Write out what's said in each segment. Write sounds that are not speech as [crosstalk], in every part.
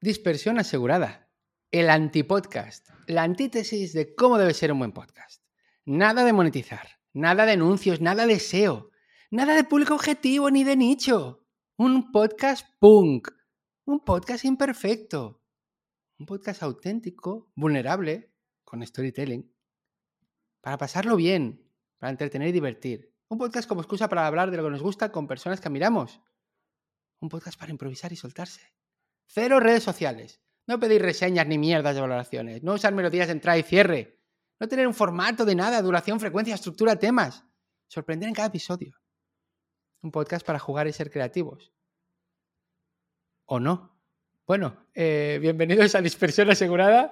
Dispersión asegurada. El antipodcast. La antítesis de cómo debe ser un buen podcast. Nada de monetizar. Nada de anuncios. Nada de SEO. Nada de público objetivo ni de nicho. Un podcast punk. Un podcast imperfecto. Un podcast auténtico, vulnerable, con storytelling. Para pasarlo bien. Para entretener y divertir. Un podcast como excusa para hablar de lo que nos gusta con personas que admiramos. Un podcast para improvisar y soltarse. Cero redes sociales. No pedir reseñas ni mierdas de valoraciones. No usar melodías de entrada y cierre. No tener un formato de nada, duración, frecuencia, estructura, temas. Sorprender en cada episodio. Un podcast para jugar y ser creativos. ¿O no? Bueno, eh, bienvenidos a Dispersión Asegurada,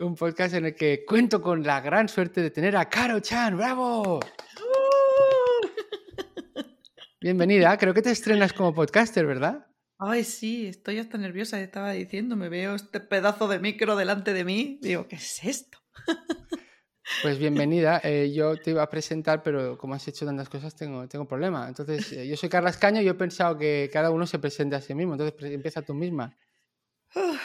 un podcast en el que cuento con la gran suerte de tener a Caro Chan. ¡Bravo! [laughs] Bienvenida, creo que te estrenas como podcaster, ¿verdad? Ay, sí, estoy hasta nerviosa, estaba diciendo, me veo este pedazo de micro delante de mí, digo, ¿qué es esto? Pues bienvenida, eh, yo te iba a presentar, pero como has hecho tantas cosas, tengo, tengo problema. Entonces, eh, yo soy Carla Escaño y yo he pensado que cada uno se presente a sí mismo, entonces empieza tú misma. [laughs]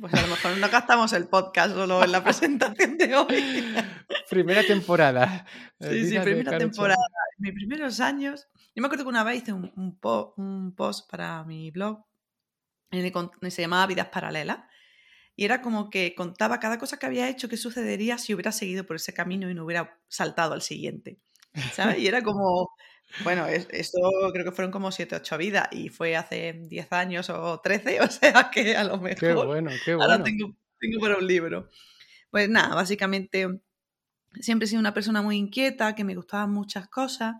Pues a lo mejor no gastamos el podcast solo en la presentación de hoy. [laughs] Primera temporada. Sí, sí, primera temporada. En mis primeros años yo me acuerdo que una vez hice un, un, post para mi blog en el que se llamaba Vidas Paralelas y era como que contaba cada cosa que había hecho, qué sucedería si hubiera seguido por ese camino y no hubiera saltado al siguiente. ¿Sabes? Y era como, bueno, esto creo que fueron como 7, 8 vidas y fue hace 10 años o 13, [laughs] o sea que a lo mejor. Qué bueno, qué bueno. Ahora tengo, tengo para un libro. Pues nada, básicamente siempre he sido una persona muy inquieta, que me gustaban muchas cosas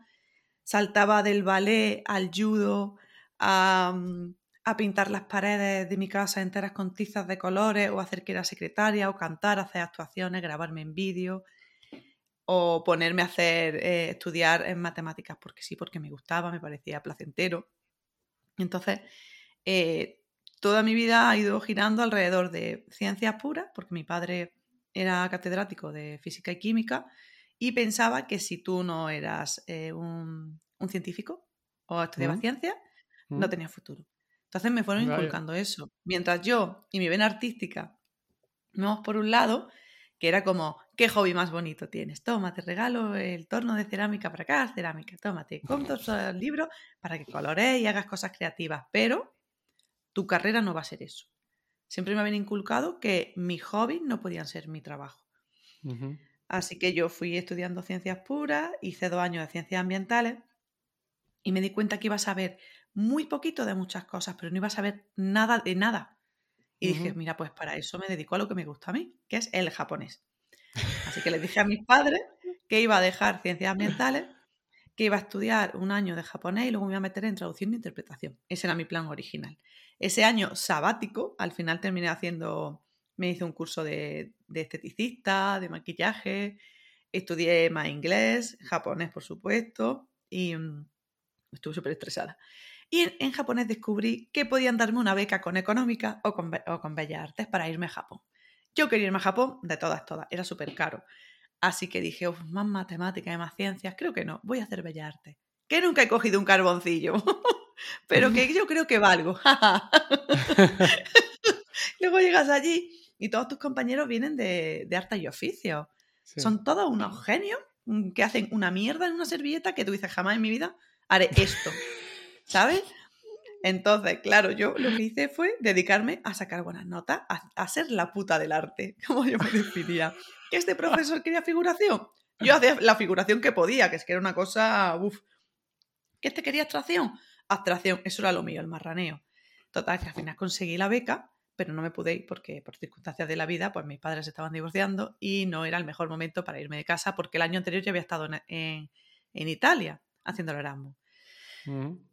saltaba del ballet al judo, mm, a, pintar las paredes de mi casa enteras con tizas de colores, o hacer que era secretaria, o cantar, hacer actuaciones, grabarme en vídeo, o ponerme a hacer, eh, estudiar en matemáticas, porque sí, porque me gustaba, me parecía placentero. Entonces, eh, toda mi vida ha ido girando alrededor de ciencias puras, porque mi padre era catedrático de física y química, y pensaba que si tú no eras eh, un, científico o estudiabas ciencia, no mm. tenías futuro. Entonces me fueron inculcando eso. Mientras yo y mi vena artística vamos por un lado, que era como, ¿qué hobby más bonito tienes? Toma, te regalo el torno de cerámica para acá, cerámica, tómate, compro el libro para que colores y hagas cosas creativas, pero tu carrera no va a ser eso. Siempre me habían inculcado que mis hobbies no podían ser mi trabajo. Así que yo fui estudiando ciencias puras, hice dos años de ciencias ambientales y me di cuenta que iba a saber muy poquito de muchas cosas, pero no iba a saber nada de nada. Y dije, mira, pues para eso me dedico a lo que me gusta a mí, que es el japonés. Que le dije a mis padres que iba a dejar ciencias ambientales, que iba a estudiar un año de japonés y luego me iba a meter en traducción e interpretación. Ese era mi plan original. Ese año sabático, al final terminé haciendo me hice un curso de, esteticista, de maquillaje, estudié más inglés, japonés, por supuesto, y mm, estuve súper estresada. Y en, japonés descubrí que podían darme una beca con económica o o con bellas artes para irme a Japón. Yo quería irme a Japón de todas, todas, era súper caro. Así que dije, más matemáticas y más ciencias, creo que no, voy a hacer bellas artes. Que nunca he cogido un carboncillo, [laughs] pero que yo creo que valgo. [laughs] Luego llegas allí y todos tus compañeros vienen de, de arte y oficio. Son todos unos genios mm, que hacen una mierda en una servilleta que tú dices, jamás en mi vida haré esto. [laughs] ¿Sabes? Entonces, claro, yo lo que hice fue dedicarme a sacar buenas notas, a, ser la puta del arte, [laughs] como yo me definía. ¿Que este profesor quería figuración? Yo hacía la figuración que podía, que es que era una cosa, uff. ¿Que este quería abstracción? Abstracción, eso era lo mío, el marraneo. Total, que al final conseguí la beca pero no me pude ir porque por circunstancias de la vida, pues mis padres estaban divorciando y no era el mejor momento para irme de casa porque el año anterior yo había estado en, Italia haciendo el Erasmus.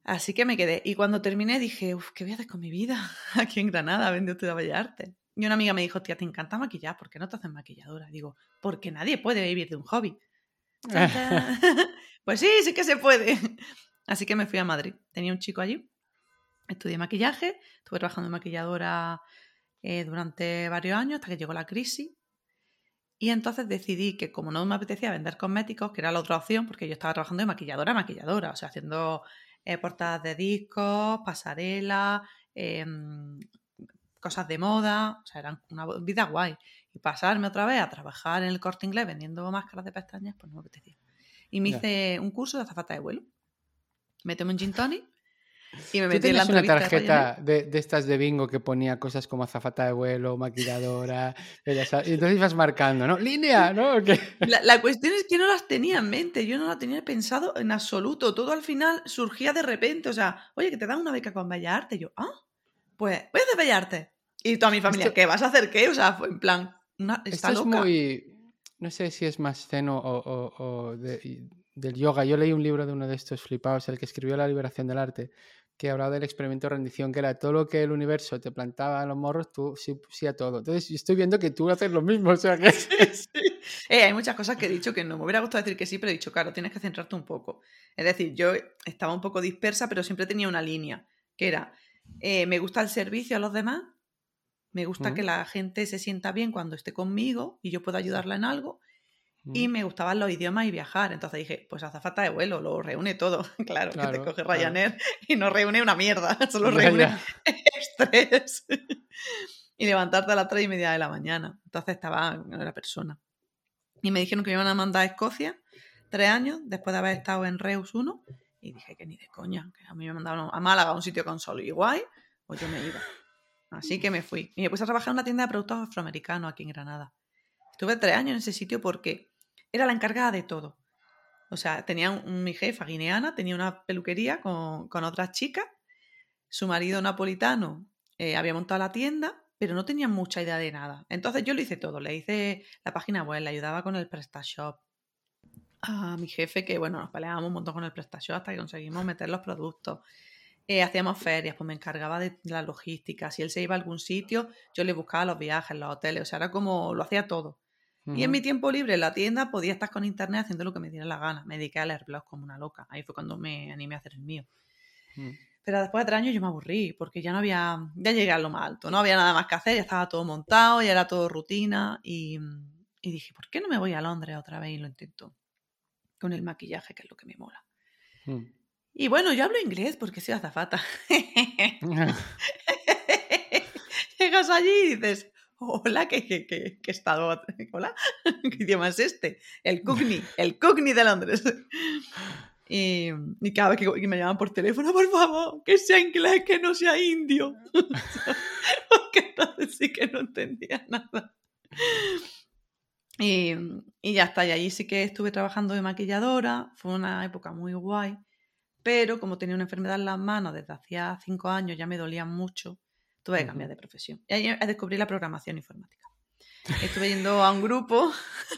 Así que me quedé. Y cuando terminé dije, uff, ¿qué voy a hacer con mi vida? [laughs] Aquí en Granada, usted a Bellas Artes. Y una amiga me dijo, tía, ¿te encanta maquillar? ¿Por qué no te haces maquilladora? Digo, porque nadie puede vivir de un hobby. [laughs] pues sí, sí que se puede. [laughs] Así que me fui a Madrid. Tenía un chico allí Estudié maquillaje, estuve trabajando en maquilladora eh, durante varios años hasta que llegó la crisis. Y entonces decidí que como no me apetecía vender cosméticos, que era la otra opción, porque yo estaba trabajando de maquilladora a maquilladora, o sea, haciendo eh, portadas de discos, pasarela, em, cosas de moda, o sea, era una vida guay. Y pasarme otra vez a trabajar en el corte inglés vendiendo máscaras de pestañas, pues no me apetecía. Y me hice un curso de azafata de vuelo. Me tomé un gin tonic y me metí en la una tarjeta de, estas de bingo que ponía cosas como azafata de vuelo, maquilladora, y entonces ibas marcando, ¿no? Línea, ¿no? La, la, cuestión es que no las tenía en mente, yo no la tenía pensado en absoluto, todo al final surgía de repente, o sea, oye, que te dan una beca con Bellarte, yo, ah, pues voy a hacer Bellarte. Y toda mi familia, ¿qué vas a hacer qué? O sea, fue en plan, una, está Esto es muy, no sé si es más ceno o, del yoga. Yo leí un libro de uno de estos flipados, el que escribió La liberación del arte, que hablaba del experimento de rendición, que era todo lo que el universo te plantaba en los morros, tú sí, sí a todo. Entonces, estoy viendo que tú haces lo mismo, o sea que... [laughs] Eh, hay muchas cosas que he dicho que no me hubiera gustado decir que sí, pero he dicho, claro, tienes que centrarte un poco. Es decir, yo estaba un poco dispersa, pero siempre tenía una línea, que era, eh, me gusta el servicio a los demás, me gusta que la gente se sienta bien cuando esté conmigo y yo puedo ayudarla en algo, y me gustaban los idiomas y viajar. Entonces dije, pues hace falta de vuelo, lo reúne todo. [laughs] claro, que te coge Ryanair y no reúne una mierda, [laughs] solo reúne [laughs] estrés. y levantarte a las tres y media de la mañana. Entonces estaba en la persona. Y me dijeron que me iban a mandar a Escocia tres años después de haber estado en Reus 1. Y dije que ni de coña, que a mí me mandaron a Málaga, un sitio con sol y guay, pues yo me iba. Así que me fui. Y me puse a trabajar en una tienda de productos afroamericanos aquí en Granada. Estuve tres años en ese sitio porque era la encargada de todo. O sea, tenía mi jefa guineana, tenía una peluquería con, otras chicas, su marido napolitano eh, había montado la tienda, pero no tenía mucha idea de nada. Entonces yo lo hice todo, le hice la página web, le ayudaba con el PrestaShop. A mi jefe, que bueno, nos peleábamos un montón con el PrestaShop hasta que conseguimos meter los productos. Eh, hacíamos ferias, pues me encargaba de la logística. Si él se iba a algún sitio, yo le buscaba los viajes, los hoteles, o sea, era como lo hacía todo. Y en mi tiempo libre en la tienda podía estar con internet haciendo lo que me diera la gana. Me dediqué a leer blogs como una loca. Ahí fue cuando me animé a hacer el mío. Mm. Pero después de tres años yo me aburrí porque ya no había, ya llegué a lo más alto, no había nada más que hacer, ya estaba todo montado, ya era todo rutina y, y dije, ¿por qué no me voy a Londres otra vez y lo intento? Con el maquillaje, que es lo que me mola. Mm. Y bueno, yo hablo inglés porque soy azafata. [laughs] [laughs] Llegas allí y dices, hola, que, que, que, he estado, hola, [laughs] ¿qué idioma es este? El Cugni, el Cugni de Londres. Y, y, cada vez que, me llaman por teléfono, por favor, que sea inglés, que no sea indio. [laughs] Porque entonces sí que no entendía nada. Y, y, ya está, y allí sí que estuve trabajando de maquilladora, fue una época muy guay, pero como tenía una enfermedad en las manos desde hacía cinco años, ya me dolían mucho, tuve que cambiar de profesión. Y ahí descubrí la programación informática. Estuve yendo a un grupo,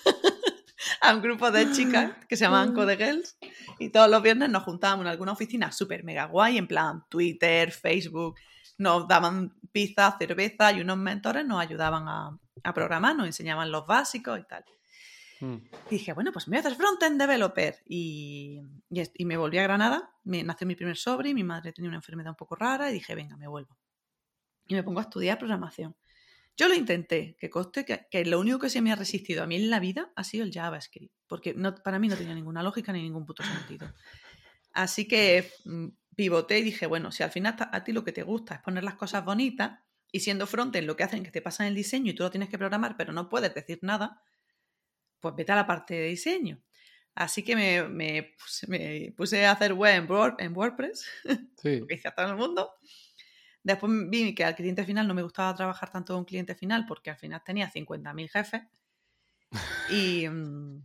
[laughs] a un grupo de chicas que se llamaban Code Girls, y todos los viernes nos juntábamos en alguna oficina súper mega guay, en plan Twitter, Facebook, nos daban pizza, cerveza y unos mentores nos ayudaban a, a programar, nos enseñaban los básicos y tal. Mm. Y dije, bueno, pues me voy a hacer front-end developer. Y, y, me volví a Granada, me nació mi primer sobre, mi madre tenía una enfermedad un poco rara y dije, venga, me vuelvo y me pongo a estudiar programación. Yo lo intenté, que coste que, lo único que se me ha resistido a mí en la vida ha sido el JavaScript, porque no, para mí no tenía ninguna lógica ni ningún puto sentido. Así que mm, pivoté y dije, bueno, si al final a ti lo que te gusta es poner las cosas bonitas y siendo frontend lo que hacen que te pasan el diseño y tú lo tienes que programar, pero no puedes decir nada, pues vete a la parte de diseño. Así que me, me, puse, a hacer web en, WordPress, [laughs] sí. que hice a todo el mundo, Después vi que al cliente final no me gustaba trabajar tanto con cliente final porque al final tenía 50.000 jefes [laughs] y, mm,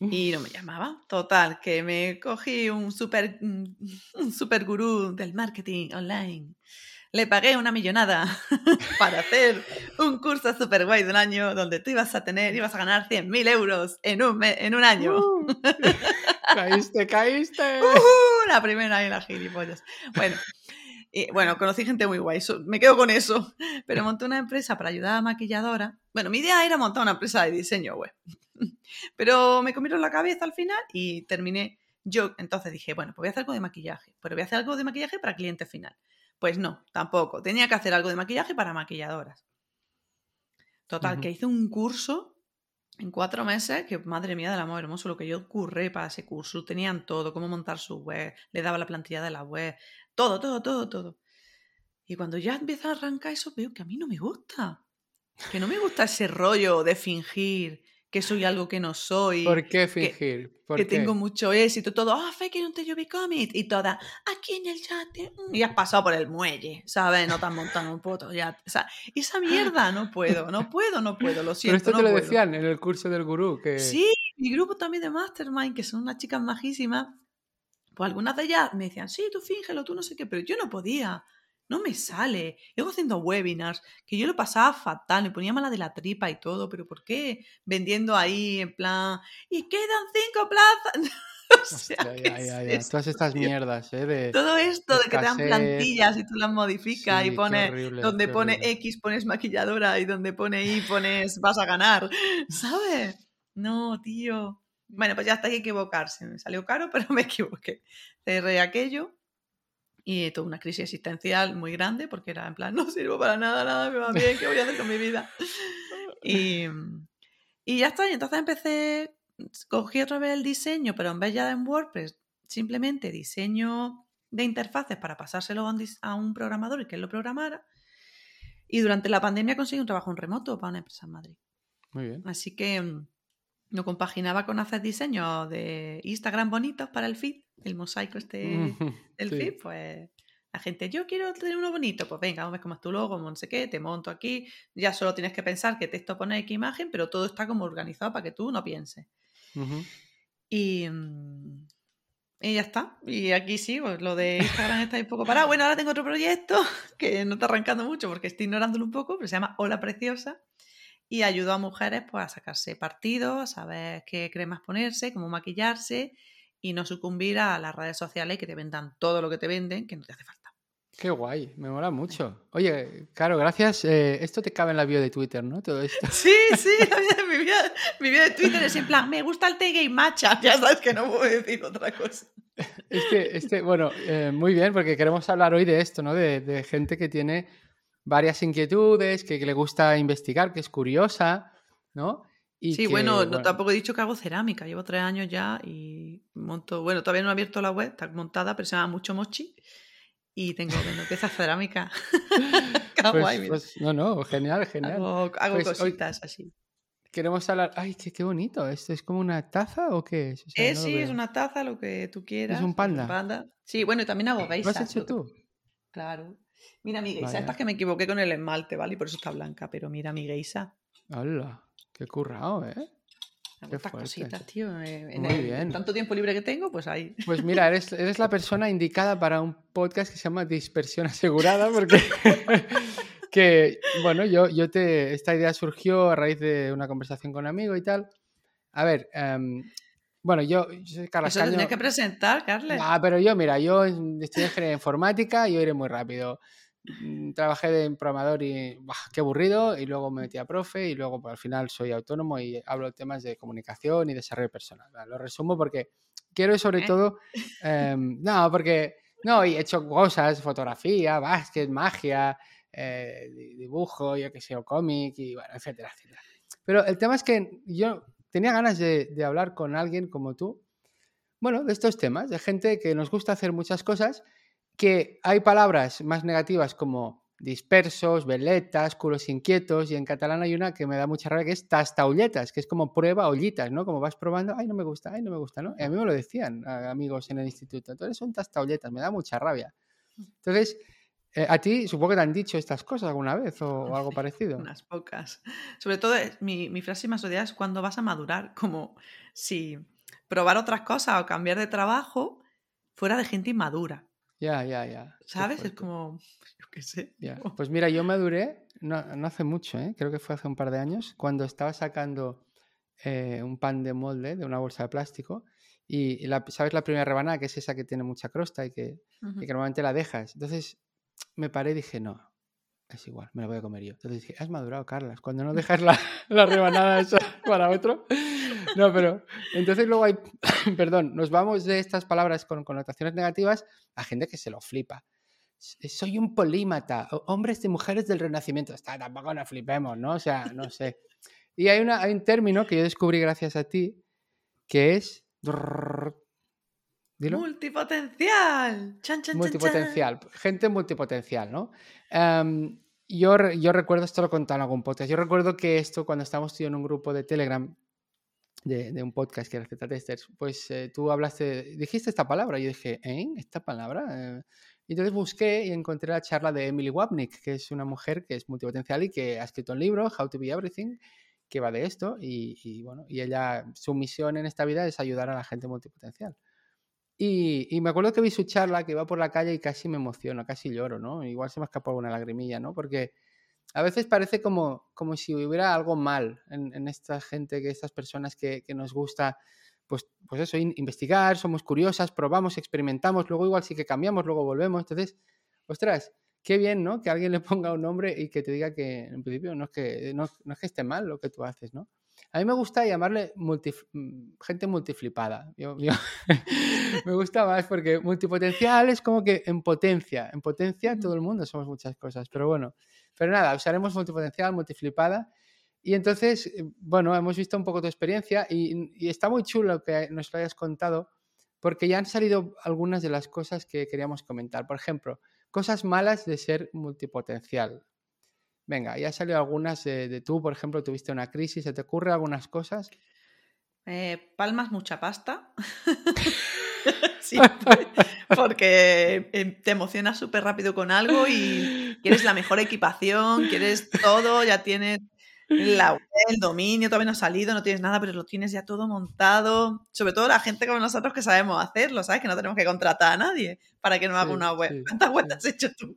y no me llamaba. Total, que me cogí un super, mm, un super gurú del marketing online. Le pagué una millonada [laughs] para hacer un curso super guay de un año donde tú ibas a tener, ibas a ganar 100.000 euros en un, en un año. Uh. [laughs] caíste, caíste. la primera y la gilipollas. Bueno, bueno, conocí gente muy guay, me quedo con eso. [laughs] Pero monté una empresa para ayudar a maquilladora. Bueno, mi idea era montar una empresa de diseño web. [laughs] Pero me comieron la cabeza al final y terminé. Yo entonces dije, bueno, pues voy a hacer algo de maquillaje. Pero voy a hacer algo de maquillaje para cliente final. Pues no, tampoco. Tenía que hacer algo de maquillaje para maquilladoras. Total, que hice un curso en cuatro meses, que madre mía del amor hermoso, lo que yo curré para ese curso, tenían todo, cómo montar su web, le daba la plantilla de la web, todo, todo, todo, todo. Y cuando ya empieza a arrancar eso, veo que a mí no me gusta. Que no me gusta ese rollo de fingir que soy algo que no soy. ¿Por qué que- fingir? ¿Por que qué? tengo mucho éxito, todo, ah, fake it until you become it, y toda, aquí en el yate, mm", y has pasado por el muelle, ¿sabes? No te has montado un puto. O sea, esa mierda no puedo, no [laughs] puedo, no puedo, lo Pero siento, esto te no lo puedo. decían en el curso del gurú, que Sí, mi grupo también de Mastermind, que son unas chicas majísimas, pues algunas de ellas me decían, sí, tú fíngelo, tú no sé qué, pero yo no podía, no me sale. Luego haciendo webinars, que yo lo pasaba fatal, me ponía mala de la tripa y todo, pero ¿por qué? Vendiendo ahí en plan, y quedan cinco plazas. [laughs] o sea, Hostia, ¿qué ya, es ya, ya. esto, Todas [laughs] estas mierdas, ¿eh? De... Todo esto de que te dan plantillas y tú las modificas Sí, y pones, horrible, donde pone horrible. X pones maquilladora y donde pone Y pones vas a ganar, [laughs] ¿sabes? No, tío. Bueno, pues ya está, hay que equivocarse. Me salió caro, pero me equivoqué. Cerré aquello y tuve una crisis existencial muy grande porque era en plan, no sirvo para nada, nada me va bien, ¿qué voy a hacer con mi vida? [laughs] Y, y ya está, y entonces empecé, cogí otra vez el diseño, pero en vez ya de en WordPress, simplemente diseño de interfaces para pasárselo a un, programador y que él lo programara. Y durante la pandemia conseguí un trabajo en remoto para una empresa en Madrid. Muy bien. Así que mm, lo compaginaba con hacer diseños de Instagram bonitos para el feed, el mosaico este el Sí. feed, pues la gente, yo quiero tener uno bonito, pues venga, vamos como es tu logo, no sé qué, te monto aquí, ya solo tienes que pensar qué texto poner, qué imagen, pero todo está como organizado para que tú no pienses. Y, mm, y ya está. Y aquí sí, pues lo de Instagram está ahí un poco parado. Bueno, ahora tengo otro proyecto [laughs] que no está arrancando mucho porque estoy ignorándolo un poco, pero se llama Hola Preciosa y ayudo a mujeres pues, a sacarse partido, a saber qué cremas ponerse, cómo maquillarse y no sucumbir a las redes sociales que te vendan todo lo que te venden que no te hace falta. Qué guay, me mola mucho. Oye, claro, gracias. eh, esto te cabe en la bio de Twitter, ¿no? Todo esto. [laughs] Sí, sí, [laughs] la vida- mi, vida de Twitter es en plan, me gusta el té gay matcha. [laughs] Ya sabes que no puedo decir otra cosa. Es que, este, bueno, eh, muy bien, porque queremos hablar hoy de esto, ¿no? De, de gente que tiene varias inquietudes, que, que le gusta investigar, que es curiosa, ¿no? Y sí, que, bueno, no, tampoco he dicho que hago cerámica. Llevo tres años ya y monto. Bueno, todavía no he abierto la web, está montada, pero se llama Mucho Mochi. Y tengo bueno, piezas cerámica. [laughs] Qué pues- guay, mira. pues, no, no, genial, genial. hago hago Pues cositas así. Queremos hablar. Ay, qué, qué bonito. ¿Esto es como una taza o qué es? O sea, Eh, no sí, es una taza, lo que tú quieras. un panda? Sí, bueno, y también hago ¿Lo has geisas. hecho que- tú? Claro. Mira mi geisa. Esta es que me equivoqué con el esmalte, ¿vale? Y por eso está blanca. Pero mira mi geisa. Hola, qué currado, ¿eh? Estas cositas, tío. eh, En Muy el- bien. tanto tiempo libre que tengo, pues ahí. Pues mira, eres, [laughs] eres la persona indicada para un podcast que se llama Dispersión Asegurada, porque [laughs] que, bueno, yo, yo te, esta idea surgió a raíz de una conversación con un amigo y tal. A ver, em, bueno, yo, yo soy Carlos Eso lo Caño. tenías que presentar, Carles. Ah, pero yo, mira, yo estudié ingeniería informática y yo iré muy rápido. Mm, Trabajé de programador y ¡buah, qué aburrido, y luego me metí a profe y luego pues, al final soy autónomo y hablo de temas de comunicación y desarrollo personal. ¿vale? Lo resumo porque quiero sobre ¿Eh? todo, [laughs] em, no, porque, no, y he hecho cosas, fotografía, básquet, magia, eh, di- dibujo, yo qué sé, o cómic y bueno, etcétera, etcétera. Pero el tema es que yo tenía ganas de, de hablar con alguien como tú, bueno, de estos temas, de gente que nos gusta hacer muchas cosas, que hay palabras más negativas como dispersos, veletas, culos inquietos, y en catalán hay una que me da mucha rabia que es tastaulletas, que es como prueba ollitas, ¿no? Como vas probando, ay, no me gusta, ay, no me gusta, ¿no? Y a mí me lo decían amigos en el instituto, entonces son tastaulletas, me da mucha rabia. Entonces, eh, a ti supongo que te han dicho estas cosas alguna vez o, o algo parecido. Unas pocas. Sobre todo, eh, mi, mi frase más odiada es cuando vas a madurar, [laughs] como si probar otras cosas o cambiar de trabajo fuera de gente inmadura. Ya, ya, ya. ¿Sabes? Es como, [laughs] yo qué sé. Ya, Pues mira, yo maduré no, no hace mucho, ¿eh? creo que fue hace un par de años, cuando estaba sacando eh, un pan de molde de una bolsa de plástico y la- sabes la primera rebanada, que es esa que tiene mucha crosta y que, Ujú. y que normalmente la dejas. Entonces me paré y dije, no, es igual, me la voy a comer yo. Entonces dije, has madurado, Carlas, cuando no dejas la, [laughs] la rebanada esa para otro. No, pero entonces luego hay, [coughs] perdón, nos vamos de estas palabras con connotaciones negativas a gente que se lo flipa. Soy un polímata, hombres y mujeres del renacimiento. Está, tampoco nos flipemos, ¿no? O sea, no sé. Y hay, un término que yo descubrí gracias a ti, que es Dilo. Multipotencial. Chan, multipotencial. Gente multipotencial, ¿no? Yo, yo recuerdo, esto lo conté en algún podcast, yo recuerdo que esto cuando estábamos en un grupo de Telegram, de, un podcast que era Testers, pues eh, tú hablaste, dijiste esta palabra, y yo dije, ¿eh? ¿Esta palabra? Eh, y entonces busqué y encontré la charla de Emily Wapnick, que es una mujer que es multipotencial y que ha escrito un libro, How to Be Everything, que va de esto. Y, bueno, y ella, su misión en esta vida es ayudar a la gente multipotencial. Y, me acuerdo que vi su charla, que iba por la calle y casi me emociono, casi lloro, ¿no? Igual se me escapó una lagrimilla, ¿no? Porque a veces parece como, como si hubiera algo mal en, esta gente, que estas personas que, que nos gusta pues, pues eso, investigar, somos curiosas, probamos, experimentamos, luego igual sí que cambiamos, luego volvemos. Entonces, ostras, qué bien, ¿no? Que alguien le ponga un nombre y que te diga que en principio no es que, no, es que esté mal lo que tú haces, ¿no? A mí me gusta llamarle mm, gente multiflipada. [laughs] me gusta más porque multipotencial es como que en potencia. En potencia todo el mundo somos muchas cosas. Pero bueno, pero nada, usaremos multipotencial, multiflipada. Y entonces, eh, bueno, hemos visto un poco tu experiencia y, está muy chulo que nos lo hayas contado porque ya han salido algunas de las cosas que queríamos comentar. Por ejemplo, cosas malas de ser multipotencial. Venga, ya salido algunas de, tú, por ejemplo, tuviste una crisis, ¿se te ocurre algunas cosas? Eh, palmas mucha pasta. [laughs] [laughs] sí, porque em, te emocionas súper rápido con algo y quieres la mejor equipación, quieres todo, ya tienes la el dominio todavía no ha salido, no tienes nada, pero lo tienes ya todo montado. Sobre todo la gente como nosotros que sabemos hacerlo, ¿sabes? Que no tenemos que contratar a nadie para que nos haga una web. ¿Cuántas webs has hecho tú?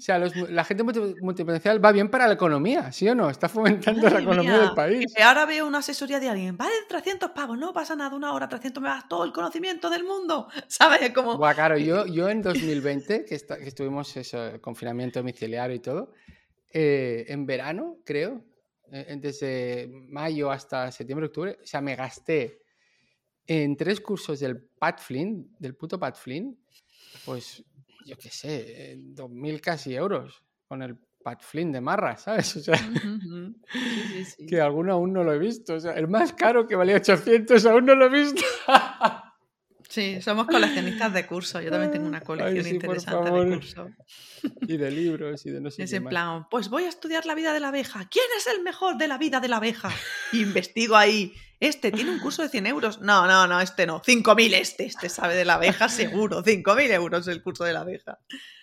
O sea, la gente multipotencial va bien para la economía, ¿sí o no? Está fomentando la economía del país. ahora veo una asesoría de alguien, vale 300 pavos, no pasa nada, una hora, 300 me das todo el conocimiento del mundo, [laughs] ¿sabes? Como... Buah, claro, yo, [laughs] yo en 2020, que, que estuvimos eso, confinamiento domiciliario y todo, eh, en verano, creo, eh, desde mayo hasta septiembre, octubre, o sea, me gasté en tres cursos del Pat Flynn, del puto Pat Flynn, pues yo qué sé, dos mil casi euros con el Pat Flynn de Marra, ¿sabes? [laughs] O sea, que alguno aún no lo he visto. O sea, el más caro que valía 800 aún no lo he visto. [laughs] Sí, somos coleccionistas de cursos. Yo también tengo una colección interesante de cursos. Y de libros y de no sé Es en plan, pues voy a estudiar la vida de la abeja. ¿Quién es el mejor de la vida de la abeja? investigo ahí. Este tiene un curso de 100 euros. No, no, no, este no. 5.000 este. Este sabe de la abeja seguro. 5.000 euros el curso de la abeja.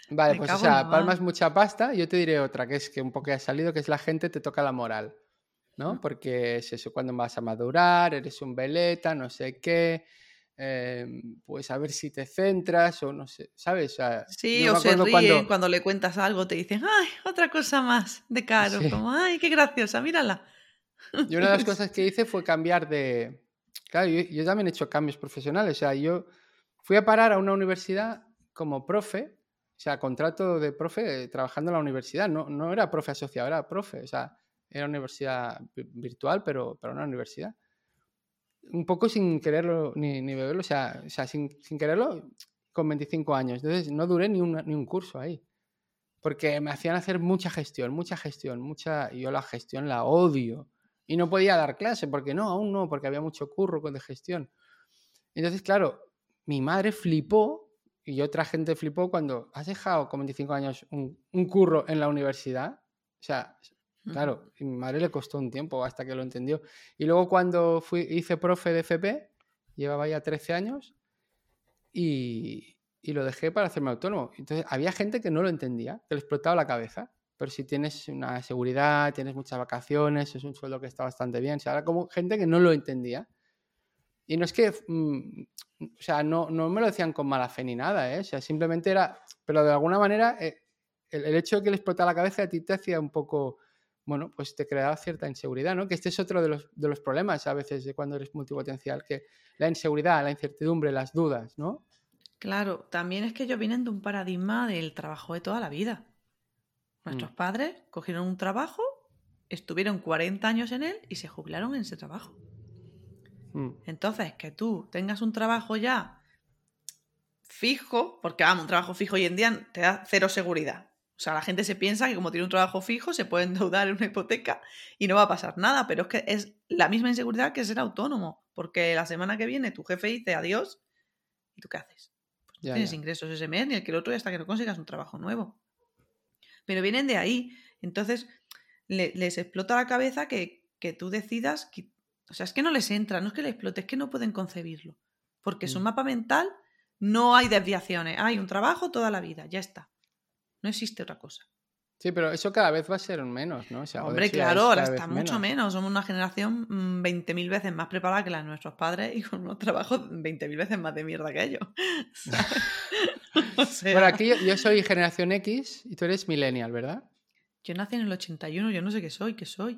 Vale, pues o sea, palmas mucha pasta. Yo te diré otra, que es que un poco ha salido, que es la gente te toca la moral. ¿No? Porque es eso, cuando vas a madurar, eres un veleta, no sé qué Em, pues a ver si te centras o no sé, ¿sabes? sí, o se ríen cuando... le cuentas algo, te dicen, ay, otra cosa más de caro, como, ay, qué graciosa, mírala. Y una de las [laughs] cosas que hice fue cambiar de... Claro, yo, también he hecho cambios profesionales, o sea, yo fui a parar a una universidad como profe, o sea, contrato de profe trabajando en la universidad, no, no era profe asociado, era profe, o sea, era universidad virtual, pero, pero una universidad un poco sin quererlo ni, ni beberlo, o sea, o sea sin, sin, quererlo con 25 años. Entonces no duré ni, ni un curso ahí. Porque me hacían hacer mucha gestión, mucha gestión, mucha... Yo la gestión la odio. Y no podía dar clase, porque no, aún no, porque había mucho curro con de gestión. Entonces, claro, mi madre flipó y otra gente flipó cuando has dejado con 25 años un, un curro en la universidad. O sea, Claro, y mi madre le costó un tiempo hasta que lo entendió. Y luego cuando fui, hice profe de FP, llevaba ya 13 años y, y, lo dejé para hacerme autónomo. Entonces había gente que no lo entendía, que le explotaba la cabeza. Pero si tienes una seguridad, tienes muchas vacaciones, es un sueldo que está bastante bien. O sea, era como gente que no lo entendía. Y no es que, mm, o sea, no, no, me lo decían con mala fe ni nada, ¿eh? O sea, simplemente era, pero de alguna manera, eh, el, hecho de que le explotara la cabeza a ti te hacía un poco bueno, pues te crea cierta inseguridad, ¿no? Que este es otro de los, de los problemas a veces de cuando eres multipotencial, que la inseguridad, la incertidumbre, las dudas, ¿no? Claro, también es que ellos vienen de un paradigma del trabajo de toda la vida. Nuestros mm. padres cogieron un trabajo, estuvieron 40 años en él y se jubilaron en ese trabajo. Mm. Entonces, que tú tengas un trabajo ya fijo, porque vamos, un trabajo fijo hoy en día te da cero seguridad. O sea, la gente se piensa que como tiene un trabajo fijo se puede [laughs] endeudar en una hipoteca y no va a pasar nada, pero es que es la misma inseguridad que ser autónomo, porque la semana que viene tu jefe dice adiós ¿Y tú qué haces? Pues no Ya, tienes ya. ingresos ese mes ni el que el otro y hasta que no consigas un trabajo nuevo. Pero vienen de ahí. Entonces, le- les explota la cabeza que, que tú decidas. que- o sea, es que no les entra, no es que les explote, es que no pueden concebirlo. Porque su Mm. mapa mental no hay desviaciones. Hay un trabajo toda la vida, ya está. No existe otra cosa. Sí, pero eso cada vez va a ser menos, ¿no? O sea, Hombre, claro, ahora está mucho menos. Somos una generación mm, 20.000 veces más preparada que la de nuestros padres y con unos trabajos 20.000 veces más de mierda que ellos. [laughs] [laughs] o sea, Bueno, aquí yo, yo soy generación X y tú eres millennial, ¿verdad? yo nací en el 81, yo no sé qué soy, qué soy.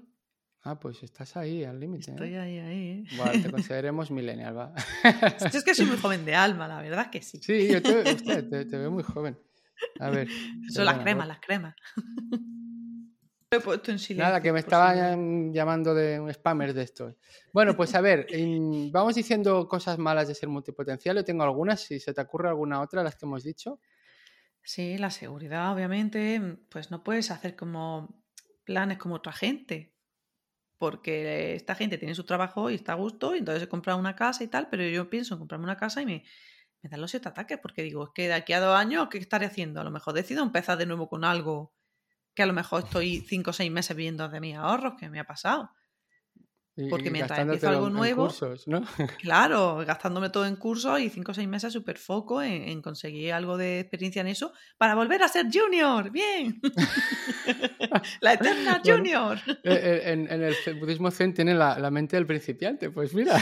Ah, pues estás ahí, al límite. Estoy ¿eh? ahí, ahí. ¿eh? Bueno, te [laughs] consideremos millennial, va. Yo es que soy muy joven de alma, la verdad es que sí. Sí, yo te, hostia, te- te veo muy joven. A ver. [laughs] Son las cremas, las cremas. [laughs] Lo he puesto en silencio. Nada, que me estaban llamando de un spammer de estos. Bueno, pues a ver, [laughs] vamos diciendo cosas malas de ser multipotencial. Yo tengo algunas, si se te ocurre alguna otra, las que hemos dicho. Sí, la seguridad, obviamente, pues no puedes hacer como planes como otra gente. Porque esta gente tiene su trabajo y está a gusto, y entonces se compra una casa y tal, pero yo pienso en comprarme una casa y me, me dan los siete ataques, porque digo, es que de aquí a dos años, ¿qué estaré haciendo? A lo mejor decido empezar de nuevo con algo que a lo mejor estoy cinco o seis meses viviendo de mis ahorros, que me ha pasado. Porque mientras empiezo algo en- en nuevo- cursos, ¿no? [laughs] Claro, gastándome todo en cursos y cinco o seis meses súper foco en, en conseguir algo de experiencia en eso para volver a ser junior. Bien. [laughs] la eterna [laughs] junior. Eh, eh, en, en el budismo zen tiene la, la mente del principiante, pues mira.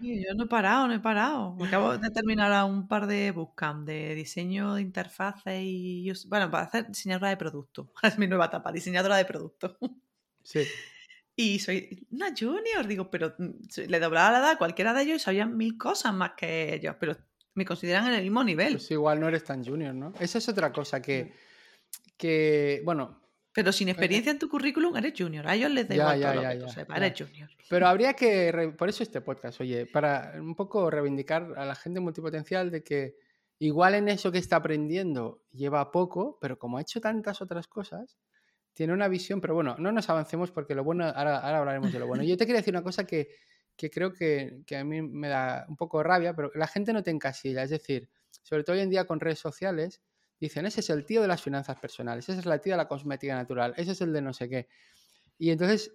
Sí, Yo no he parado, no he parado. Acabo de terminar a un par de bootcamp de diseño de interfaces y... Bueno, para hacer diseñadora de producto. Es mi nueva etapa, diseñadora de producto. Sí. Y soy una junior, digo, pero mm, le doblaba la edad a cualquiera de ellos y sabían mil cosas más que ellos, pero me consideran en el mismo nivel. Pues igual no eres tan junior, ¿no? Esa es otra cosa que, que bueno, Pero sin experiencia en tu currículum eres junior. A ellos les da igual ya, todo ya, lo que tú sepas, eres junior. Pero habría que, por eso este podcast, oye, para un poco reivindicar a la gente multipotencial de que igual en eso que está aprendiendo lleva poco, pero como ha hecho tantas otras cosas, tiene una visión, pero bueno, no nos avancemos porque lo bueno, ahora, ahora hablaremos de lo bueno. Yo te quería decir una cosa que, que creo que, que a mí me da un poco rabia, pero la gente no te encasilla, es decir, sobre todo hoy en día con redes sociales, dicen, ese es el tío de las finanzas personales, esa es la tía de la cosmética natural, ese es el de no sé qué. Y entonces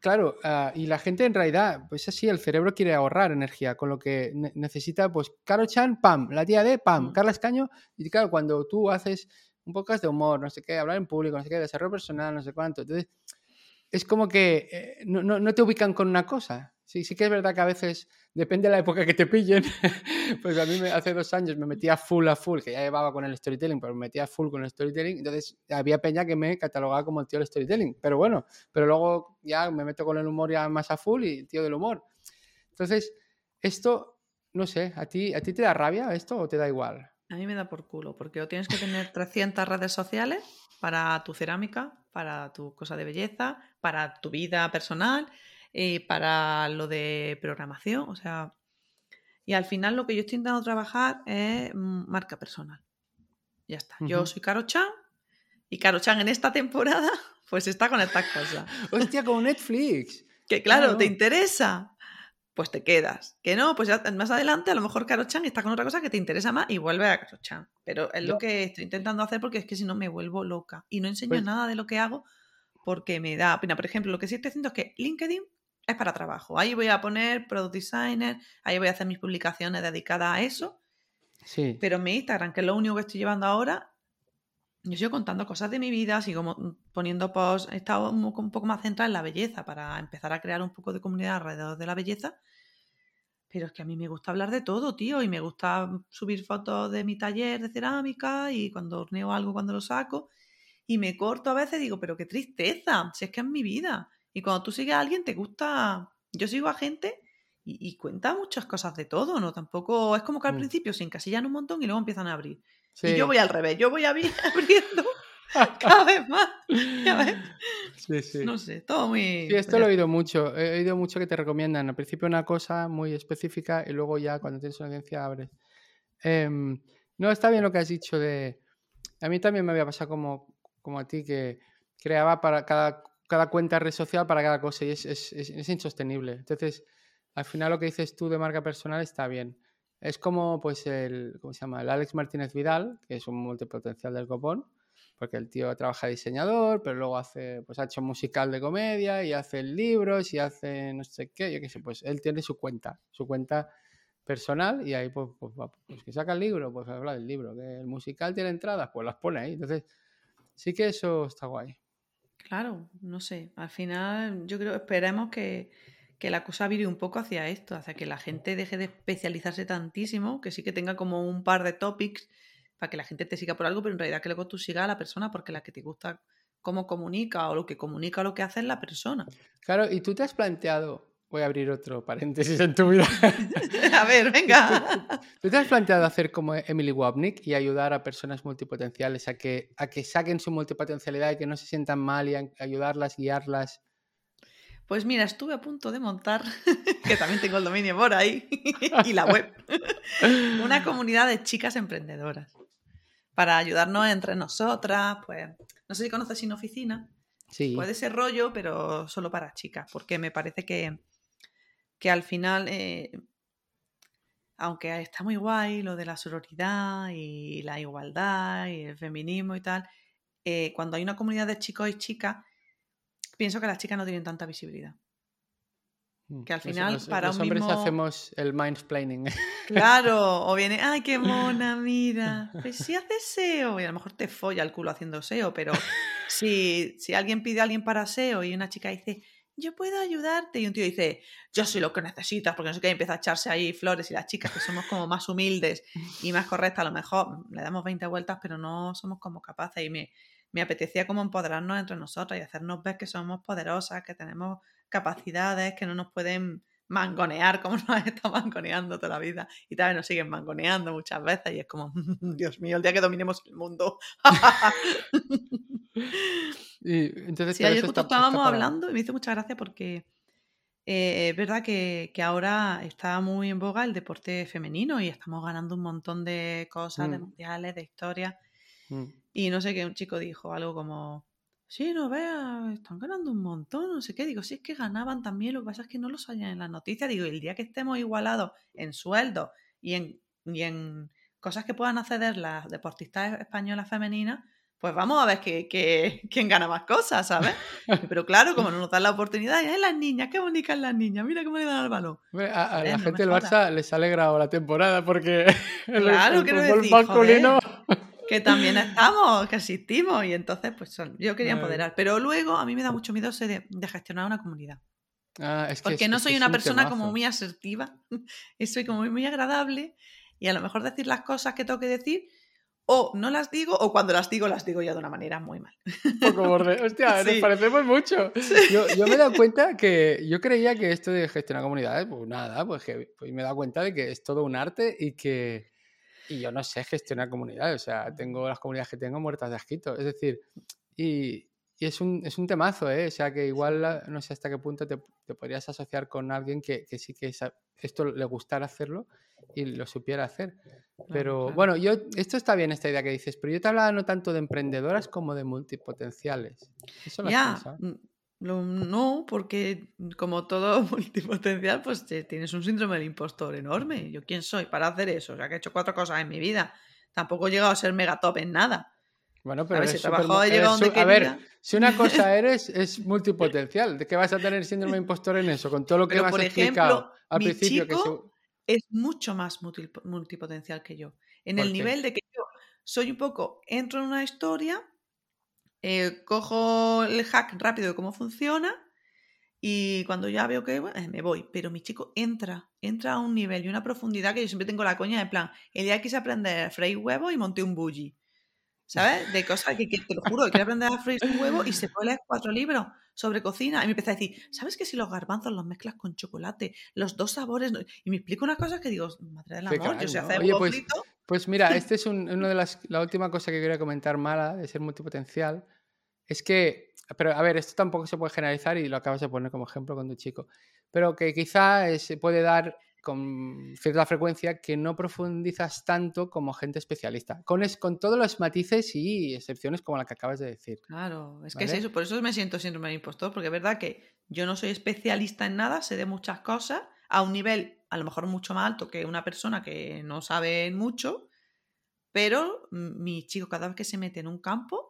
Claro, ah, y la gente en realidad, pues así, el cerebro quiere ahorrar energía, con lo que ne- necesita, pues, Caro Chan, pam, la tía de, pam, Mm. Carla Escaño, y claro, cuando tú haces un podcast de humor, no sé qué, hablar en público, no sé qué, desarrollo personal, no sé cuánto, entonces, es como que eh, no, no- no te ubican con una cosa. Sí, sí que es verdad que a veces, depende de la época que te pillen, [laughs] pues a mí me- hace dos años me metía full a full, que ya llevaba con el storytelling, pero me metía full con el storytelling, entonces había peña que me catalogaba como el tío del storytelling, pero bueno, pero luego ya me meto con el humor ya más a full y tío del humor. Entonces, esto, no sé, ¿a ti, ¿a ti te da rabia esto o te da igual? A mí me da por culo, porque o tienes que tener 300 redes sociales para tu cerámica, para tu cosa de belleza, para tu vida personal, y para lo de programación, o sea... Y al final lo que yo estoy intentando trabajar es mm, marca personal. Ya está. Yo soy Caro Chan y Caro Chan en esta temporada [laughs] pues está con estas cosas. Hostia, como Netflix. Que claro, Claro. te interesa, pues te quedas. Que no, pues ya más adelante a lo mejor Caro Chan está con otra cosa que te interesa más y vuelve a Caro Chan. Pero es lo que estoy intentando hacer porque es que si no me vuelvo loca. Y no enseño Pues- nada de lo que hago porque me da pena. Por ejemplo, lo que sí estoy haciendo es que LinkedIn es para trabajo. Ahí voy a poner product designer, ahí voy a hacer mis publicaciones dedicadas a eso. Sí. Pero mi Instagram, que es lo único que estoy llevando ahora, yo sigo contando cosas de mi vida, sigo poniendo posts, he estado un un poco más centrada en la belleza para empezar a crear un poco de comunidad alrededor de la belleza. Pero es que a mí me gusta hablar de todo, tío, y me gusta subir fotos de mi taller de cerámica y cuando horneo algo, cuando lo saco. Y me corto a veces y digo, pero qué tristeza, si es que es mi vida. Y cuando tú sigues a alguien, te gusta. Yo sigo a gente y, y cuenta muchas cosas de todo, ¿no? Tampoco es como que al Mm. principio se encasillan un montón y luego empiezan a abrir. sí. Y yo voy al revés, yo voy [laughs] abriendo [laughs] cada vez más. Ya ves. Sí, sí. No sé, todo muy. Sí, esto lo he oído mucho. He oído mucho que te recomiendan al principio una cosa muy específica y luego ya cuando tienes una audiencia abres. Em, no, está bien lo que has dicho de... A mí también me había pasado como, como a ti que creaba para cada, cada cuenta red social para cada cosa y es, es- es- es insostenible. Entonces, al final lo que dices tú de marca personal está bien. Es como pues el, ¿cómo se llama? El Alex Martínez Vidal, que es un multipotencial del copón, porque el tío trabaja diseñador, pero luego hace, pues ha hecho musical de comedia y hace libros y hace no sé qué, yo qué sé, pues él tiene su cuenta, su cuenta personal y ahí pues, pues, pues que saca el libro, pues habla del libro, que el musical tiene entradas, pues las pone ahí, entonces sí que eso está guay. Claro, no sé, al final yo creo, esperemos que, que la cosa vire un poco hacia esto, hacia que la gente deje de especializarse tantísimo, que sí que tenga como un par de topics para que la gente te siga por algo, pero en realidad que luego tú sigas a la persona porque la que te gusta cómo comunica o lo que comunica o lo que hace es la persona. Claro, y tú te has planteado, voy a abrir otro paréntesis en tu vida. [laughs] a ver, venga. [laughs] ¿Tú te has planteado hacer como Emily Wapnick y ayudar a personas multipotenciales a que, a que saquen su multipotencialidad y que no se sientan mal y ayudarlas, guiarlas? Pues mira, estuve a punto de montar, [laughs] que también tengo el dominio por ahí, [laughs] y la web, [laughs] una comunidad de chicas emprendedoras para ayudarnos entre nosotras, pues, no sé si conoces Sin Oficina. Sí. Puede ser rollo, pero solo para chicas, porque me parece que, que al final, eh, aunque está muy guay lo de la sororidad y la igualdad y el feminismo y tal, eh, cuando hay una comunidad de chicos y chicas, pienso que las chicas no tienen tanta visibilidad. Mm, que al final, para los hombres hacemos el mindsplaining. [laughs] Claro, o viene, ay, qué mona, mira. Pues si haces SEO, y a lo mejor te folla el culo haciendo SEO, pero si, si alguien pide a alguien para SEO y una chica dice, yo puedo ayudarte, y un tío dice, yo soy lo que necesitas, porque no sé qué, empieza a echarse ahí flores, y las chicas que somos como más humildes y más correctas, a lo mejor le damos 20 vueltas, pero no somos como capaces, y me, me apetecía como empoderarnos entre nosotras y hacernos ver que somos poderosas, que tenemos capacidades, que no nos pueden mangonear como [laughs] nos estado mangoneando toda la vida y también nos siguen mangoneando muchas veces y es como, [laughs] Dios mío, el día que dominemos el mundo. [laughs] y entonces, sí, ayer justo estábamos hablando y me hizo mucha gracia porque eh, es verdad que, ahora está muy en boga el deporte femenino y estamos ganando un montón de cosas, de mm. mundiales, de historias. Mm. Y no sé qué, un chico dijo algo como, sí, no veas, están ganando un montón, no sé qué. Digo, sí, es que ganaban también, lo que pasa es que no lo salían en las noticias. Digo, el día que estemos igualados en sueldo y en, y en cosas que puedan acceder las deportistas españolas femeninas, pues vamos a ver que, quién gana más cosas, ¿sabes? [laughs] Pero claro, como no nos dan la oportunidad, ¡ay, las niñas! ¡Qué bonitas las niñas! Mira cómo le dan al balón. A, la gente del Barça les ha alegrado la temporada porque [laughs] claro, el, el masculino que también [laughs] estamos, que asistimos y entonces pues yo quería empoderar. Pero luego a mí me da mucho miedo de, de gestionar una comunidad. Ah, Porque no soy una persona como muy asertiva, [laughs] y soy como muy, muy agradable y a lo mejor decir las cosas que tengo que decir o no las digo o cuando las digo las digo ya de una manera muy mal. Un poco borde. Hostia, [laughs] nos parecemos mucho. Yo, yo, me he dado cuenta que yo creía que esto de gestionar comunidades, pues nada, pues, que, pues me he dado cuenta de que es todo un arte y que y yo no sé gestionar comunidades, o sea, tengo las comunidades que tengo muertas de asquito. Es decir, y, y es, un, es un temazo, ¿eh? O sea, que igual no sé hasta qué punto te, te podrías asociar con alguien que, que sí que esto le gustara hacerlo y lo supiera hacer. Pero bueno, yo esto está bien esta idea que dices, pero yo te hablaba no tanto de emprendedoras como de multipotenciales. Eso lo ya, no, porque como todo [laughs] multipotencial, pues tienes un síndrome del impostor enorme. ¿Yo quién soy para hacer eso? O sea, que he hecho cuatro cosas en mi vida. Tampoco he llegado a ser mega top en nada. Bueno, pero si a ver, si una cosa [laughs] eres, es multipotencial. ¿De qué vas a tener síndrome de impostor en eso? Con todo lo que me has explicado al principio. Chico es mucho más multipotencial que yo. En el nivel de que yo soy un poco, entro en una historia, eh, cojo el hack rápido de cómo funciona y cuando ya veo que eh, me voy. Pero mi chico entra, entra a un nivel y una profundidad que yo siempre tengo la coña de plan, el día quise aprender a freír huevo y monté un bougie. ¿Sabes? De cosas que, te lo juro, quiero aprender a freír un huevo y se puede leer cuatro libros sobre cocina. Y me empecé a decir, ¿sabes que si los garbanzos los mezclas con chocolate, los dos sabores? Y me explico una cosa que digo, madre del amor, yo sé hacer Oye, pues, pues mira, [laughs] este es una de las, la última cosa que quería comentar mala de ser multipotencial. Es que, pero a ver, esto tampoco se puede generalizar y lo acabas de poner como ejemplo con tu chico. Pero que quizá se puede dar con cierta frecuencia que no profundizas tanto como gente especialista, con, con todos los matices y excepciones como la que acabas de decir. Claro, es que es eso, por eso me siento síndrome de impostor, porque es verdad que yo no soy especialista en nada, sé de muchas cosas, a un nivel a lo mejor mucho más alto que una persona que no sabe mucho, pero mi chico cada vez que se mete en un campo,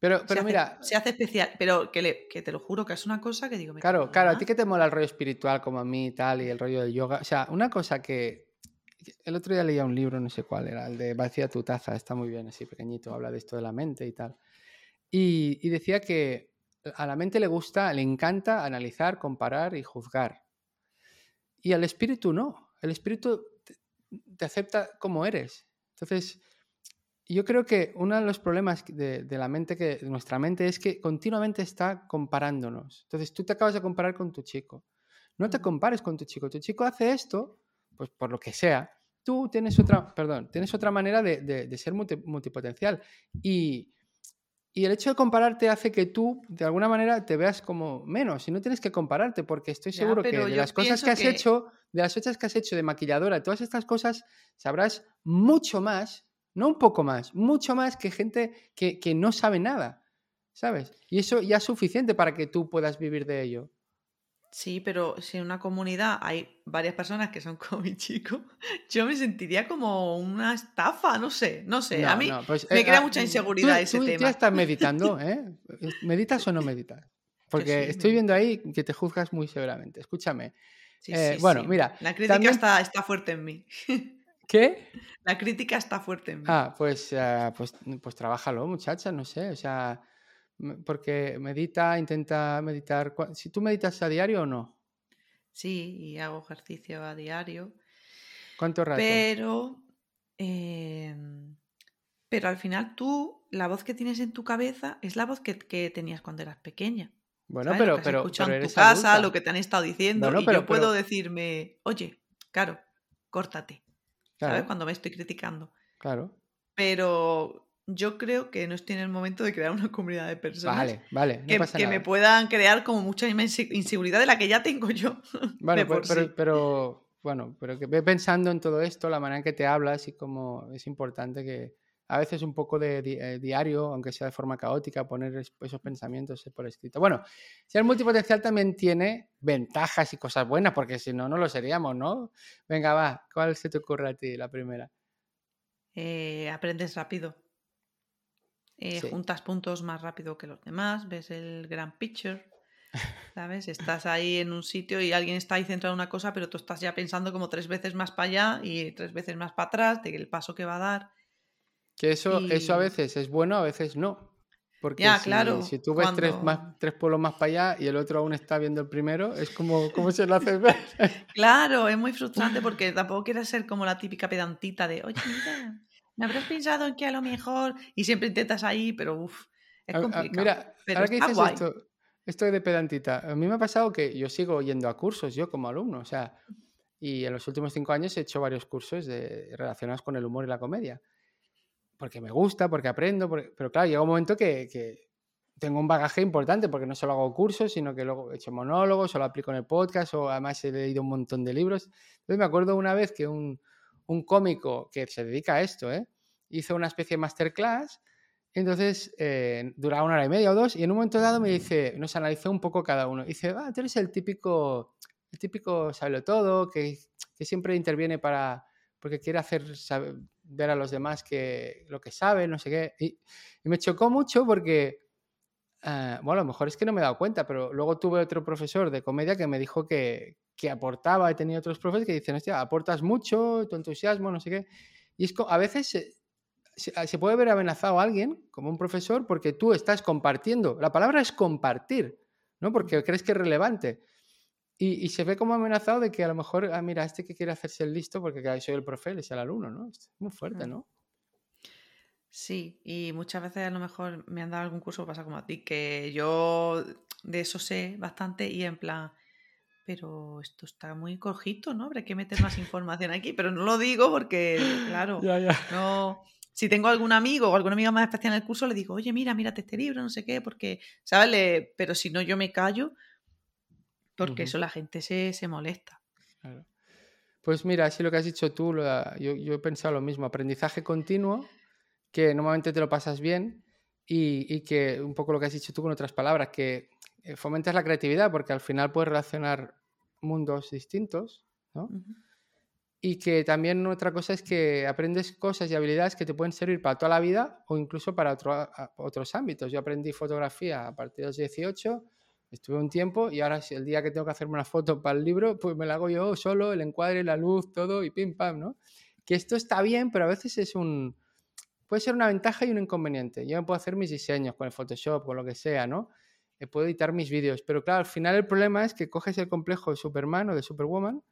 Pero, se, pero hace, mira, se hace especial. Pero que, le- que te lo juro que es una cosa que digo, claro, claro, a ti que te mola el rollo espiritual como a mí y tal, y el rollo del yoga. O sea, una cosa que. El otro día leía un libro, no sé cuál era, el de Vacía tu taza, está muy bien, así pequeñito, habla de esto de la mente y tal. Y, y decía que a la mente le gusta, le encanta analizar, comparar y juzgar. Y al espíritu no. El espíritu te, te acepta como eres. Entonces, yo creo que uno de los problemas de, de la mente, que, de nuestra mente, es que continuamente está comparándonos. Entonces, tú te acabas de comparar con tu chico. No te compares con tu chico. Tu chico hace esto, pues por lo que sea. Tú tienes otra, perdón, tienes otra manera de, de- de ser multi- multipotencial. Y, y el hecho de compararte hace que tú, de alguna manera, te veas como menos. Y no tienes que compararte, porque estoy Ya, seguro que pero de las cosas que has que- hecho, de las cosas que has hecho de maquilladora, todas estas cosas, sabrás mucho más, no un poco más, mucho más que gente que, que no sabe nada. ¿Sabes? Y eso ya es suficiente para que tú puedas vivir de ello. Sí, pero si en una comunidad hay varias personas que son [laughs] como mi chico, yo me sentiría como una estafa, no sé, no sé. a No, mí no, pues, me eh, crea ah, mucha tú- inseguridad tú, ese tú tema. ya estás [laughs] meditando, ¿eh? ¿Meditas o no meditas? [laughs] Porque sí, estoy viendo ahí que te juzgas muy severamente. Escúchame. Sí, Eh, sí, bueno, mira, La crítica también- está, está fuerte en mí. ¿Qué? La crítica está fuerte en mí. Ah, pues, eh, pues, pues trabájalo, muchacha, no sé. O sea, porque medita, intenta meditar. Si tú meditas a diario o no, Sí, y hago ejercicio a diario. ¿cuánto rato? Pero, em, pero al final tú, la voz que tienes en tu cabeza es la voz que, que tenías cuando eras pequeña. Bueno, ¿sabes? pero, pero, pero en tu casa, adulta. lo que te han estado diciendo, Bueno, y pero- yo puedo decirme, oye, claro, córtate, ¿sabes? Cuando me estoy criticando. claro. Pero yo creo que no estoy en el momento de crear una comunidad de personas Vale, vale, no que, pasa que nada. me puedan crear como mucha inseguridad de la que ya tengo yo. [laughs] Bueno, pero, pero, bueno, pero que ve pensando en todo esto, la manera en que te hablas y cómo es importante que a veces un poco de di- eh, diario, aunque sea de forma caótica, poner es- esos pensamientos por escrito. Bueno, ser multipotencial también tiene ventajas y cosas buenas, porque si no, no lo seríamos, ¿no? Venga, va, ¿cuál se te ocurre a ti la primera? Eh, aprendes rápido. Eh, Sí. Juntas puntos más rápido que los demás, ves el grand picture, ¿sabes? Estás ahí en un sitio y alguien está ahí centrado en una cosa, pero tú estás ya pensando como tres veces más para allá y tres veces más para atrás de el paso que va a dar. Que eso, eso a Y- veces es bueno, a veces no. Porque Ya, si, claro, si tú ves tres, cuando- más, tres pueblos más para allá y el otro aún está viendo el primero, es como, ¿cómo se lo haces ver? [laughs] Claro, es muy frustrante porque tampoco quieres ser como la típica pedantita de, oye, mira, ¿me habrás pensado en que a lo mejor? Y siempre intentas ahí, pero uff, es A- a- complicado. mira, pero ahora que dices guay. esto, esto de pedantita, a mí me ha pasado que yo sigo yendo a cursos, yo como alumno, o sea, y en los últimos cinco años he hecho varios cursos de, relacionados con el humor y la comedia, porque me gusta, porque aprendo, porque- pero claro, llega un momento que, que tengo un bagaje importante, porque no solo hago cursos, sino que luego he hecho monólogos, o lo aplico en el podcast, o además he leído un montón de libros. Entonces me acuerdo una vez que un, un cómico que se dedica a esto, ¿eh? hizo una especie de masterclass entonces, eh, duraba una hora y media o dos, y en un momento dado me dice, nos analizó un poco cada uno. Dice, ah, tú eres el típico, el típico sabelo todo, que, que siempre interviene para, porque quiere hacer saber- ver a los demás que lo que sabe, no sé qué. Y, y me chocó mucho porque, ah, bueno, a lo mejor es que no me he dado cuenta, pero luego tuve otro profesor de comedia que me dijo que, que aportaba, he tenido otros profes que dicen, hostia, aportas mucho, tu entusiasmo, no sé qué. Y es a veces se, se- se puede ver amenazado a alguien, como un profesor, porque tú estás compartiendo. La palabra es compartir, ¿no? Porque crees que es relevante. Y, y se ve como amenazado de que a lo mejor, ah, mira, este que quiere hacerse el listo, porque claro, soy el profe, él es el alumno, ¿no? Es muy fuerte. ¿no? Sí, y muchas veces a lo mejor me han dado algún curso, pasa como a ti, que yo de eso sé bastante y en plan, pero esto está muy cojito, ¿no? Habrá que meter más información aquí, pero no lo digo porque, claro, Ya, ya. no... Si tengo algún amigo o alguna amiga más especial en el curso, le digo, oye, mira, mírate este libro, no sé qué, porque, ¿sabes? Le- Pero si no, yo me callo, porque Ujú. eso la gente se, se molesta. Claro. Pues mira, si lo que has dicho tú, lo yo, yo he pensado lo mismo, aprendizaje continuo, que normalmente te lo pasas bien y, y que un poco lo que has dicho tú con otras palabras, que eh, fomentas la creatividad porque al final puedes relacionar mundos distintos, ¿no? Y que también otra cosa es que aprendes cosas y habilidades que te pueden servir para toda la vida o incluso para otros ámbitos. Yo aprendí fotografía a partir de los 18, estuve un tiempo y ahora el día que tengo que hacerme una foto para el libro, pues me la hago yo solo, el encuadre, la luz, todo y pim pam, ¿no? Que esto está bien, pero a veces es un... puede ser una ventaja y un inconveniente. Yo me puedo hacer mis diseños con el Photoshop o lo que sea, ¿no? Eh, puedo editar mis vídeos, pero claro, al final el problema es que coges el complejo de Superman o de Superwoman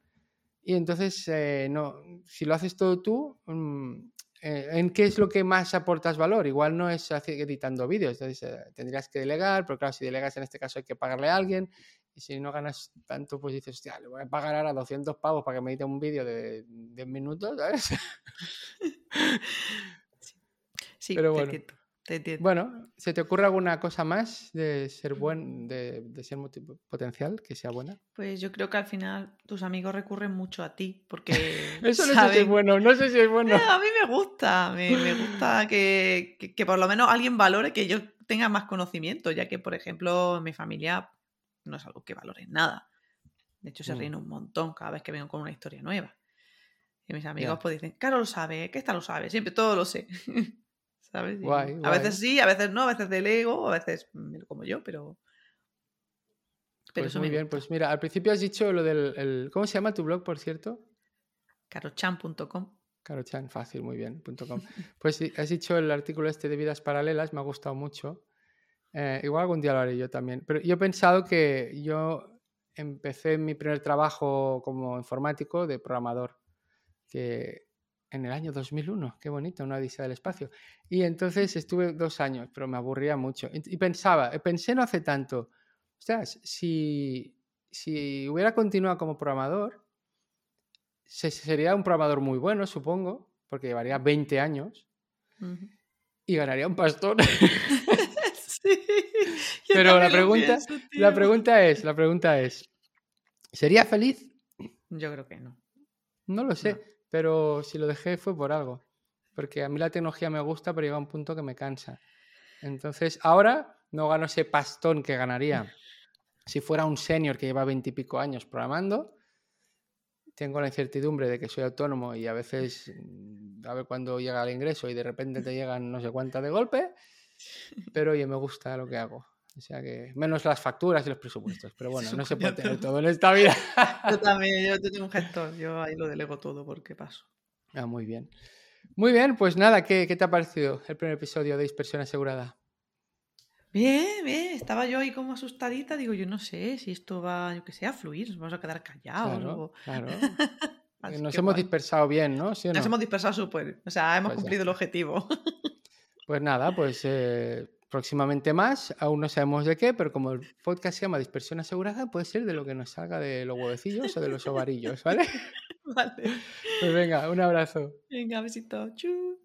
y entonces, eh, no, si lo haces todo tú, mm, eh, ¿en qué es lo que más aportas valor? Igual no es editando vídeos, entonces eh, tendrías que delegar, pero claro, si delegas en este caso hay que pagarle a alguien, y si no ganas tanto, pues dices, hostia, le voy a pagar ahora 200 pavos para que me edite un vídeo de 10 minutos, ¿sabes? [laughs] Sí, pero bueno. Bueno, ¿se te ocurre alguna cosa más de ser buen, de, de, ser potencial, que sea buena? Pues yo creo que al final tus amigos recurren mucho a ti, porque [laughs] eso no sé si es bueno, no sé si es bueno. a mí me gusta, me, gusta que, que, por lo menos alguien valore que yo tenga más conocimiento, ya que por ejemplo mi familia no es algo que valore nada. De hecho se mm. ríen un montón cada vez que vengo con una historia nueva. Y mis amigos pues dicen, Caro lo sabe, que esta lo sabe, siempre todo lo sé. [laughs] a veces sí, a veces no, a veces del ego, a veces como yo, pero... pero pues muy bien, pues mira, al principio has dicho lo del... ¿Cómo se llama tu blog, por cierto? carochan.com. Carochan, fácil, muy bien, .com. [laughs] Pues has dicho el artículo este de vidas paralelas, me ha gustado mucho. Eh, igual algún día lo haré yo también. Pero yo he pensado que yo empecé mi primer trabajo como informático de programador, que en el año 2001, qué bonito, una odisea del espacio. Y entonces estuve dos años, pero me aburría mucho. Y pensaba, eh, pensé no hace tanto, ostras, si, si hubiera continuado como programador, sería un programador muy bueno, supongo, porque llevaría 20 años y ganaría un pastor. [laughs] sí, [laughs] pero la pregunta, la pregunta es, la pregunta es, ¿sería feliz? Yo creo que no. No lo sé pero si lo dejé fue por algo. Porque a mí la tecnología me gusta, pero llega un punto que me cansa. Entonces, ahora no gano ese pastón que ganaría [laughs] si fuera un senior que lleva veintipico años programando. Tengo la incertidumbre de que soy autónomo y a veces mm, a ver cuándo llega el ingreso y de repente te [laughs] llegan no sé cuántas de golpe. Pero oye, me gusta lo que hago. O sea que, menos las facturas y los presupuestos. Pero bueno, no se puede tener todo en esta vida. [laughs] Yo también, yo tengo un gestor, yo ahí lo delego todo porque paso. Ah, muy bien. Muy bien, pues nada, ¿qué, te ha parecido el primer episodio de Dispersión Asegurada? Bien, bien, estaba yo ahí como asustadita, digo, yo no sé si esto va, yo que sé, a fluir, nos vamos a quedar callados. Claro, [laughs] Nos hemos dispersado bien, ¿no? Nos hemos dispersado súper, o sea, hemos pues cumplido el objetivo. [laughs] Pues nada, pues eh, próximamente más, aún no sabemos de qué, pero como el podcast se llama Dispersión Asegurada, puede ser de lo que nos salga de los huevecillos o de los [laughs] ovarillos, ¿vale? Vale. Pues venga, un abrazo. Venga, besito. Chus.